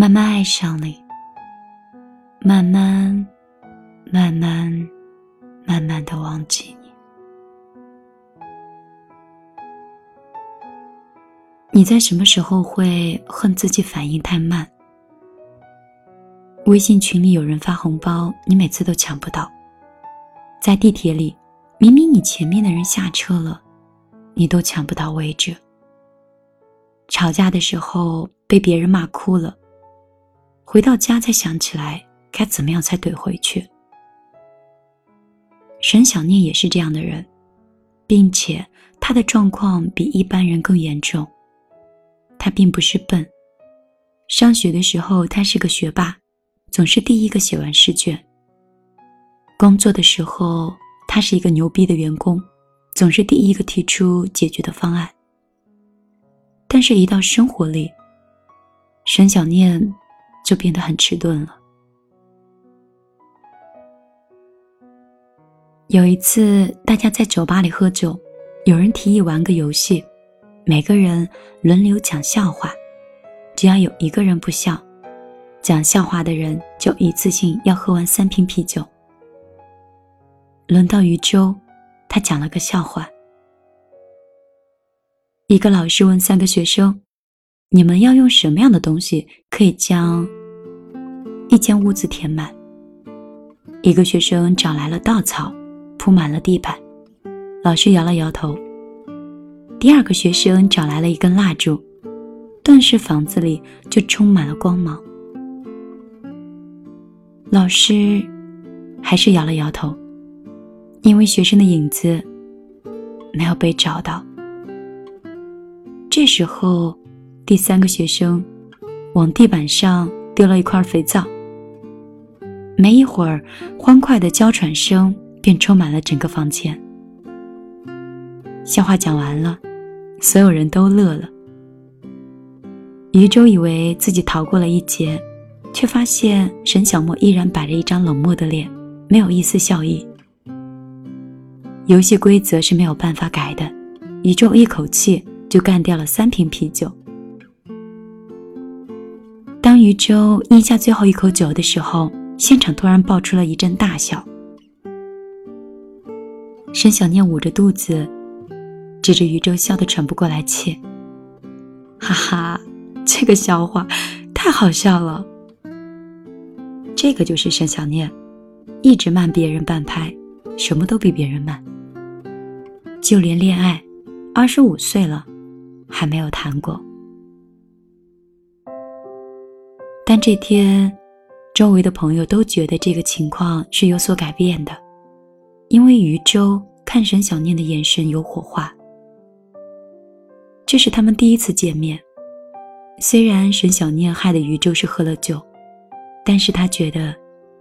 慢慢爱上你，慢慢、慢慢、慢慢的忘记你。你在什么时候会恨自己反应太慢？微信群里有人发红包，你每次都抢不到；在地铁里，明明你前面的人下车了，你都抢不到位置。吵架的时候被别人骂哭了，回到家才想起来该怎么样才怼回去。沈小念也是这样的人，并且他的状况比一般人更严重。他并不是笨，上学的时候他是个学霸，总是第一个写完试卷。工作的时候他是一个牛逼的员工，总是第一个提出解决的方案。但是，一到生活里，沈小念就变得很迟钝了。有一次，大家在酒吧里喝酒，有人提议玩个游戏，每个人轮流讲笑话，只要有一个人不笑，讲笑话的人就一次性要喝完三瓶啤酒。轮到余舟，他讲了个笑话。一个老师问三个学生：“你们要用什么样的东西可以将一间屋子填满？”一个学生找来了稻草，铺满了地板。老师摇了摇头。第二个学生找来了一根蜡烛，顿时房子里就充满了光芒。老师还是摇了摇头，因为学生的影子没有被找到。这时候，第三个学生往地板上丢了一块肥皂。没一会儿，欢快的娇喘声便充满了整个房间。笑话讲完了，所有人都乐了。余舟以为自己逃过了一劫，却发现沈小沫依然摆着一张冷漠的脸，没有一丝笑意。游戏规则是没有办法改的，余舟一口气。就干掉了三瓶啤酒。当余舟咽下最后一口酒的时候，现场突然爆出了一阵大笑。沈小念捂着肚子，指着余舟笑得喘不过来气：“哈哈，这个笑话太好笑了。”这个就是沈小念，一直慢别人半拍，什么都比别人慢，就连恋爱，二十五岁了。还没有谈过，但这天，周围的朋友都觉得这个情况是有所改变的，因为余舟看沈小念的眼神有火花。这是他们第一次见面，虽然沈小念害的余舟是喝了酒，但是他觉得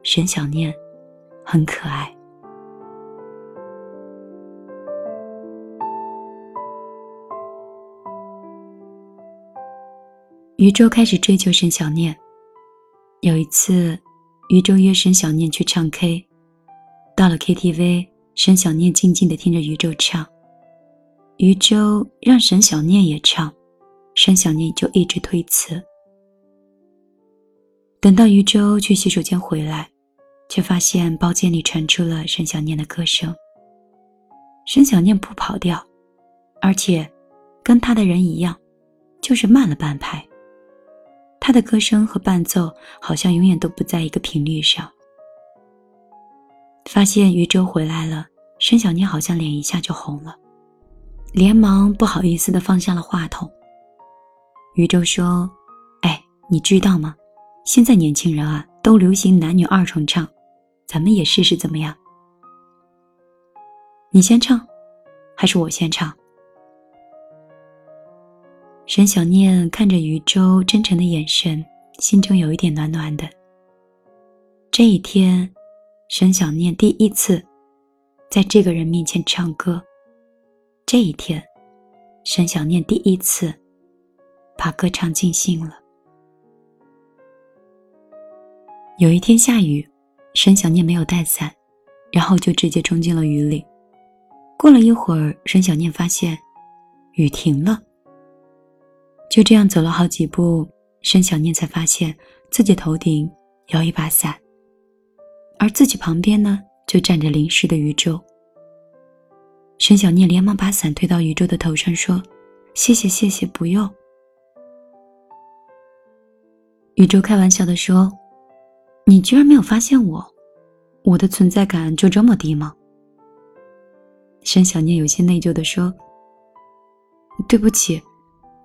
沈小念很可爱。余舟开始追求沈小念。有一次，余舟约沈小念去唱 K，到了 KTV，沈小念静静的听着余舟唱。余舟让沈小念也唱，沈小念就一直推辞。等到余舟去洗手间回来，却发现包间里传出了沈小念的歌声。沈小念不跑调，而且跟他的人一样，就是慢了半拍。他的歌声和伴奏好像永远都不在一个频率上。发现余舟回来了，申小念好像脸一下就红了，连忙不好意思的放下了话筒。余舟说：“哎，你知道吗？现在年轻人啊，都流行男女二重唱，咱们也试试怎么样？你先唱，还是我先唱？”沈小念看着余舟真诚的眼神，心中有一点暖暖的。这一天，沈小念第一次在这个人面前唱歌。这一天，沈小念第一次把歌唱尽兴了。有一天下雨，沈小念没有带伞，然后就直接冲进了雨里。过了一会儿，沈小念发现雨停了。就这样走了好几步，申小念才发现自己头顶有一把伞，而自己旁边呢就站着淋湿的余舟。申小念连忙把伞推到宇宙的头上，说：“谢谢，谢谢，不用。”宇宙开玩笑的说：“你居然没有发现我，我的存在感就这么低吗？”申小念有些内疚的说：“对不起，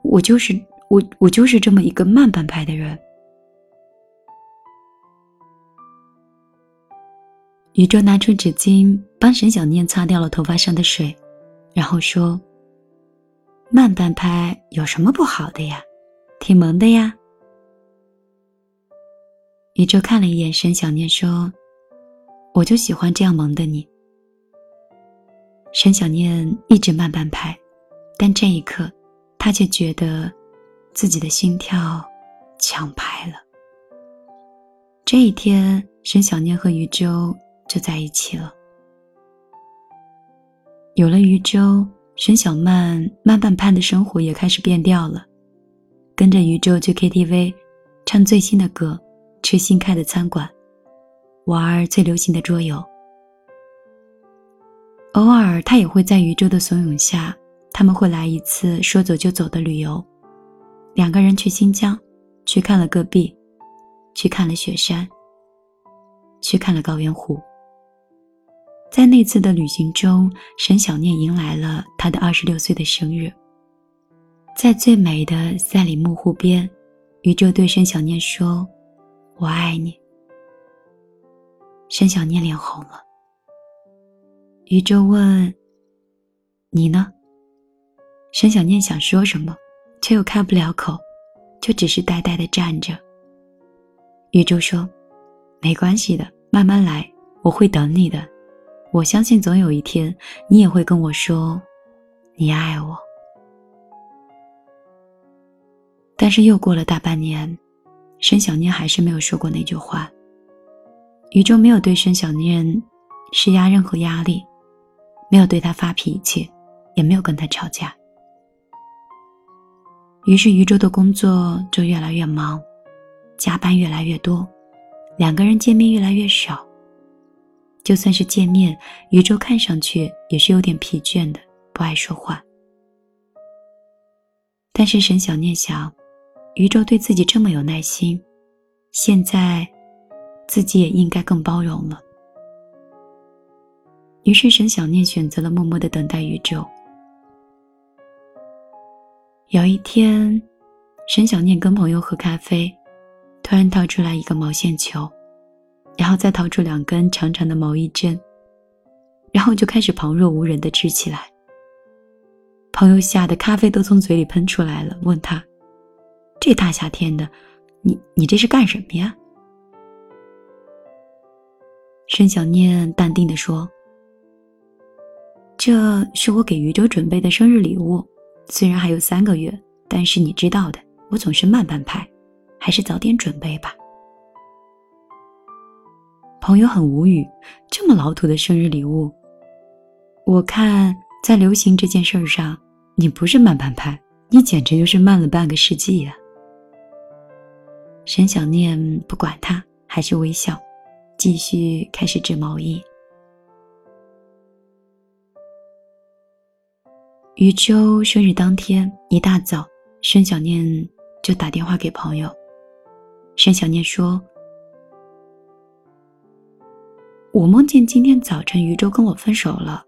我就是我，我就是这么一个慢半拍的人。”宇宙拿出纸巾帮沈小念擦掉了头发上的水，然后说：“慢半拍有什么不好的呀？挺萌的呀。”宇宙看了一眼沈小念，说：“我就喜欢这样萌的你。”沈小念一直慢半拍，但这一刻，他却觉得自己的心跳抢拍了。这一天，沈小念和余舟。就在一起了。有了余舟，沈小曼慢半拍的生活也开始变调了，跟着余舟去 KTV，唱最新的歌，吃新开的餐馆，玩最流行的桌游。偶尔，他也会在余舟的怂恿下，他们会来一次说走就走的旅游，两个人去新疆，去看了戈壁，去看了雪山，去看了高原湖。在那次的旅行中，沈小念迎来了他的二十六岁的生日。在最美的赛里木湖边，宇宙对沈小念说：“我爱你。”沈小念脸红了。宇宙问：“你呢？”沈小念想说什么，却又开不了口，就只是呆呆的站着。宇宙说：“没关系的，慢慢来，我会等你的。”我相信总有一天，你也会跟我说，你爱我。但是又过了大半年，申小念还是没有说过那句话。宇宙没有对申小念施压任何压力，没有对他发脾气，也没有跟他吵架。于是宇宙的工作就越来越忙，加班越来越多，两个人见面越来越少。就算是见面，宇宙看上去也是有点疲倦的，不爱说话。但是沈小念想，宇宙对自己这么有耐心，现在自己也应该更包容了。于是沈小念选择了默默的等待宇宙。有一天，沈小念跟朋友喝咖啡，突然掏出来一个毛线球。然后再掏出两根长长的毛衣针，然后就开始旁若无人的织起来。朋友吓得咖啡都从嘴里喷出来了，问他：“这大夏天的，你你这是干什么呀？”沈小念淡定的说：“这是我给余舟准备的生日礼物，虽然还有三个月，但是你知道的，我总是慢半拍，还是早点准备吧。”朋友很无语，这么老土的生日礼物。我看在流行这件事上，你不是慢半拍，你简直就是慢了半个世纪呀。沈小念不管他，还是微笑，继续开始织毛衣。余舟生日当天一大早，沈小念就打电话给朋友。沈小念说。我梦见今天早晨余舟跟我分手了。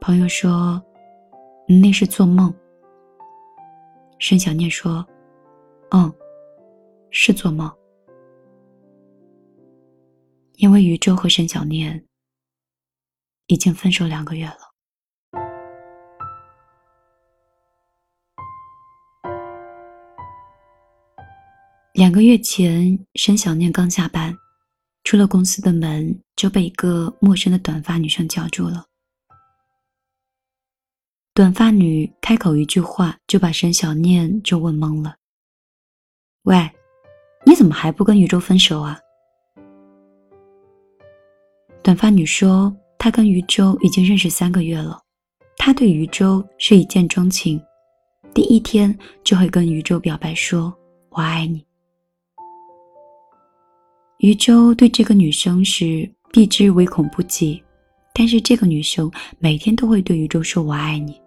朋友说，那是做梦。申小念说，嗯，是做梦。因为余舟和申小念已经分手两个月了。两个月前，沈小念刚下班。出了公司的门，就被一个陌生的短发女生叫住了。短发女开口一句话，就把沈小念就问懵了：“喂，你怎么还不跟宇宙分手啊？”短发女说：“他跟余舟已经认识三个月了，他对余舟是一见钟情，第一天就会跟宇宙表白说“我爱你”。宇宙对这个女生是避之唯恐不及，但是这个女生每天都会对宇宙说“我爱你”，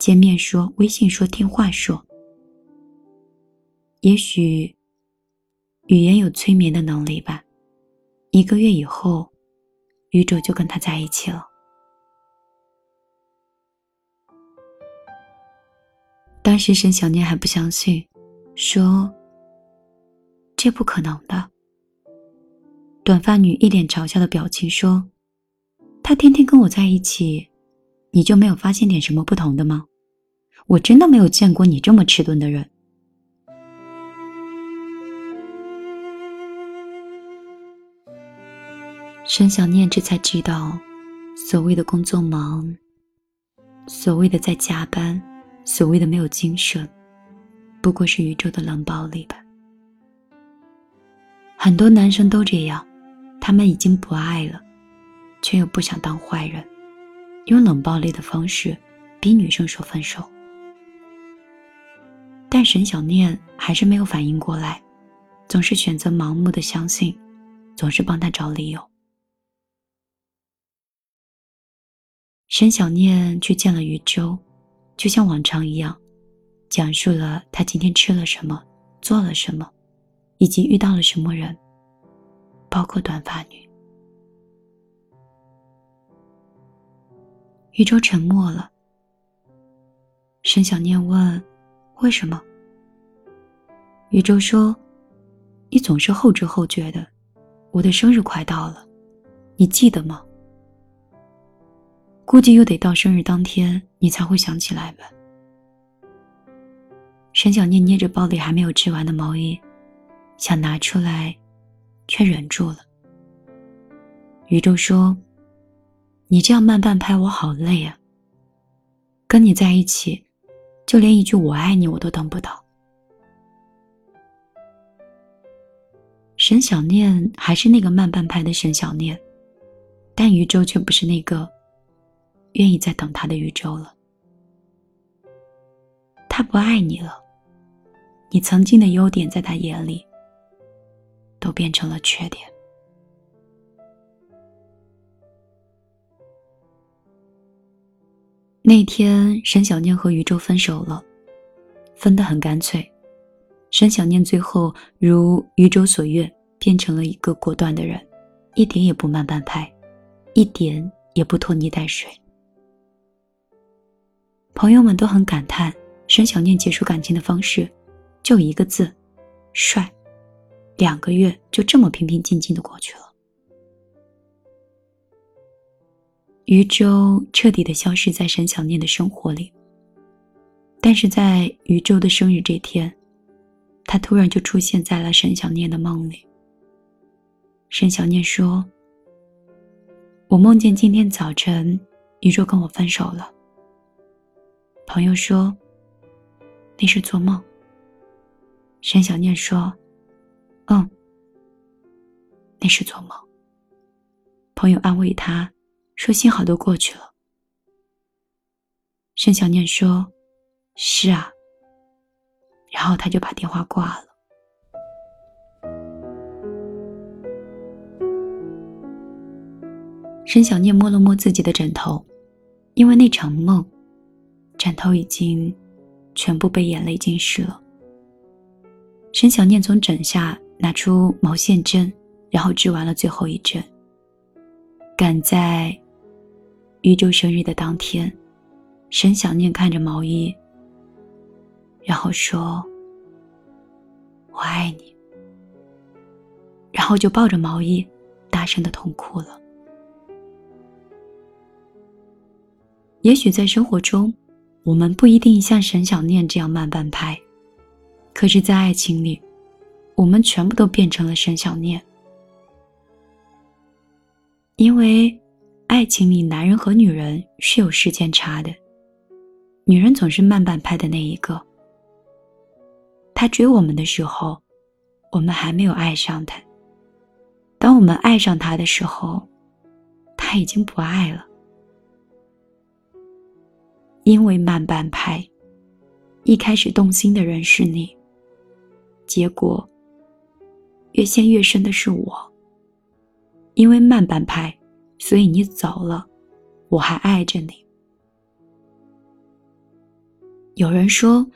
见面说，微信说，电话说。也许语言有催眠的能力吧。一个月以后，宇宙就跟他在一起了。当时沈小念还不相信，说：“这不可能的。”短发女一脸嘲笑的表情说：“他天天跟我在一起，你就没有发现点什么不同的吗？我真的没有见过你这么迟钝的人。”沈小念这才知道，所谓的工作忙，所谓的在加班，所谓的没有精神，不过是宇宙的冷暴力吧。很多男生都这样，他们已经不爱了，却又不想当坏人，用冷暴力的方式逼女生说分手。但沈小念还是没有反应过来，总是选择盲目的相信，总是帮他找理由。沈小念去见了余舟，就像往常一样，讲述了他今天吃了什么，做了什么，以及遇到了什么人，包括短发女。余舟沉默了。沈小念问：“为什么？”余舟说：“你总是后知后觉的，我的生日快到了，你记得吗？”估计又得到生日当天，你才会想起来吧。沈小念捏着包里还没有织完的毛衣，想拿出来，却忍住了。宇宙说：“你这样慢半拍，我好累啊。跟你在一起，就连一句我爱你我都等不到。”沈小念还是那个慢半拍的沈小念，但宇宙却不是那个。愿意再等他的宇宙了。他不爱你了，你曾经的优点在他眼里都变成了缺点。那天，沈小念和宇宙分手了，分得很干脆。沈小念最后如宇宙所愿，变成了一个果断的人，一点也不慢半拍，一点也不拖泥带水。朋友们都很感叹，沈小念结束感情的方式，就一个字，帅。两个月就这么平平静静的过去了。余舟彻底的消失在沈小念的生活里。但是在余舟的生日这天，他突然就出现在了沈小念的梦里。沈小念说：“我梦见今天早晨，余舟跟我分手了。”朋友说：“那是做梦。”沈小念说：“嗯，那是做梦。”朋友安慰他说：“幸好都过去了。”沈小念说：“是啊。”然后他就把电话挂了。沈小念摸了摸自己的枕头，因为那场梦。枕头已经全部被眼泪浸湿了。沈小念从枕下拿出毛线针，然后织完了最后一针。赶在宇宙生日的当天，沈小念看着毛衣，然后说：“我爱你。”然后就抱着毛衣，大声的痛哭了。也许在生活中。我们不一定像沈小念这样慢半拍，可是，在爱情里，我们全部都变成了沈小念。因为，爱情里男人和女人是有时间差的，女人总是慢半拍的那一个。他追我们的时候，我们还没有爱上他；当我们爱上他的时候，他已经不爱了。因为慢半拍，一开始动心的人是你，结果越陷越深的是我。因为慢半拍，所以你走了，我还爱着你。有人说，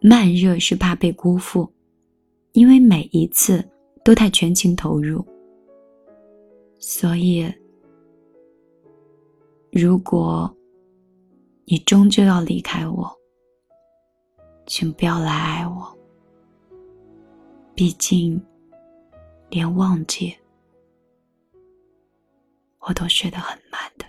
慢热是怕被辜负，因为每一次都太全情投入，所以。如果你终究要离开我，请不要来爱我。毕竟，连忘记我都学得很慢的。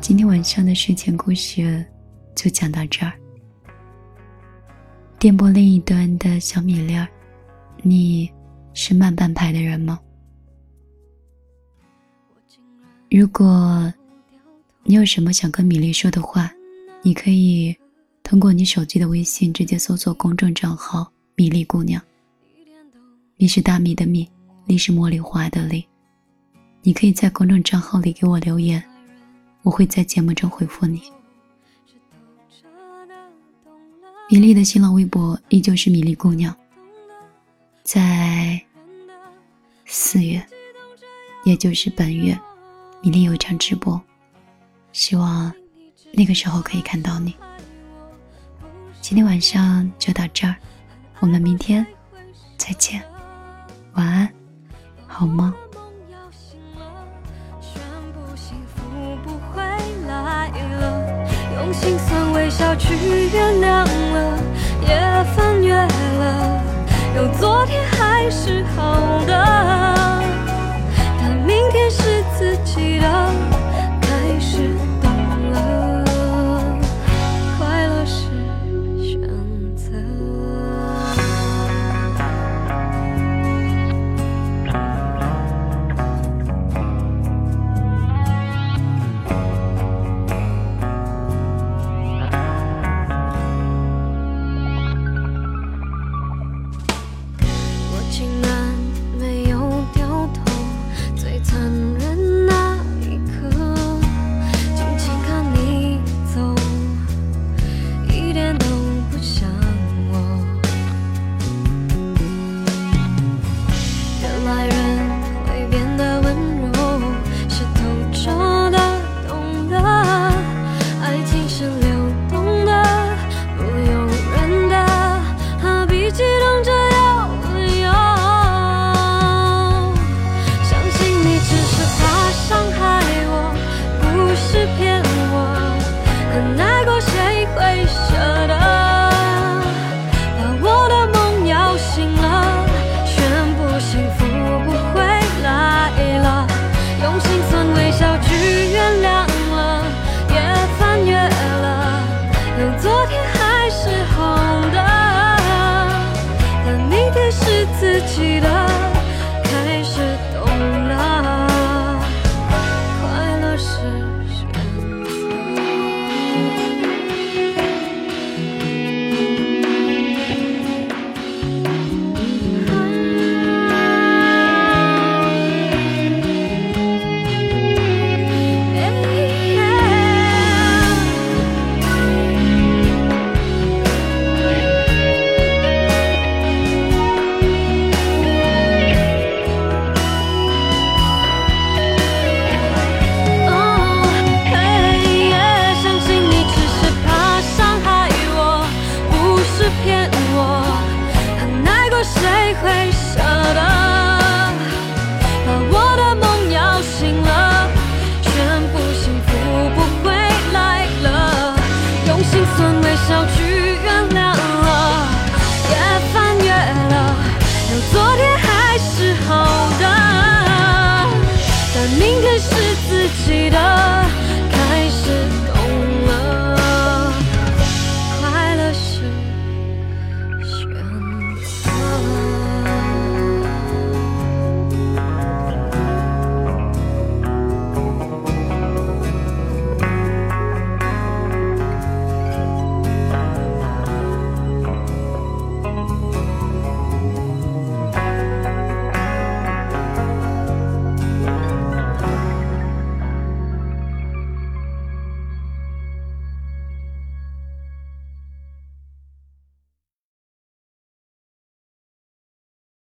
今天晚上的睡前故事就讲到这儿。电波另一端的小米粒儿，你是慢半拍的人吗？如果你有什么想跟米粒说的话，你可以通过你手机的微信直接搜索公众账号“米粒姑娘”。米是大米的米，粒是茉莉花的粒。你可以在公众账号里给我留言，我会在节目中回复你。米粒的新浪微博依旧是米粒姑娘。在四月，也就是本月，米粒有一场直播，希望那个时候可以看到你。今天晚上就到这儿，我们明天再见，晚安，好吗？心酸微笑去原谅了，也翻越了，有昨天还是好的，但明天是自己的。己的。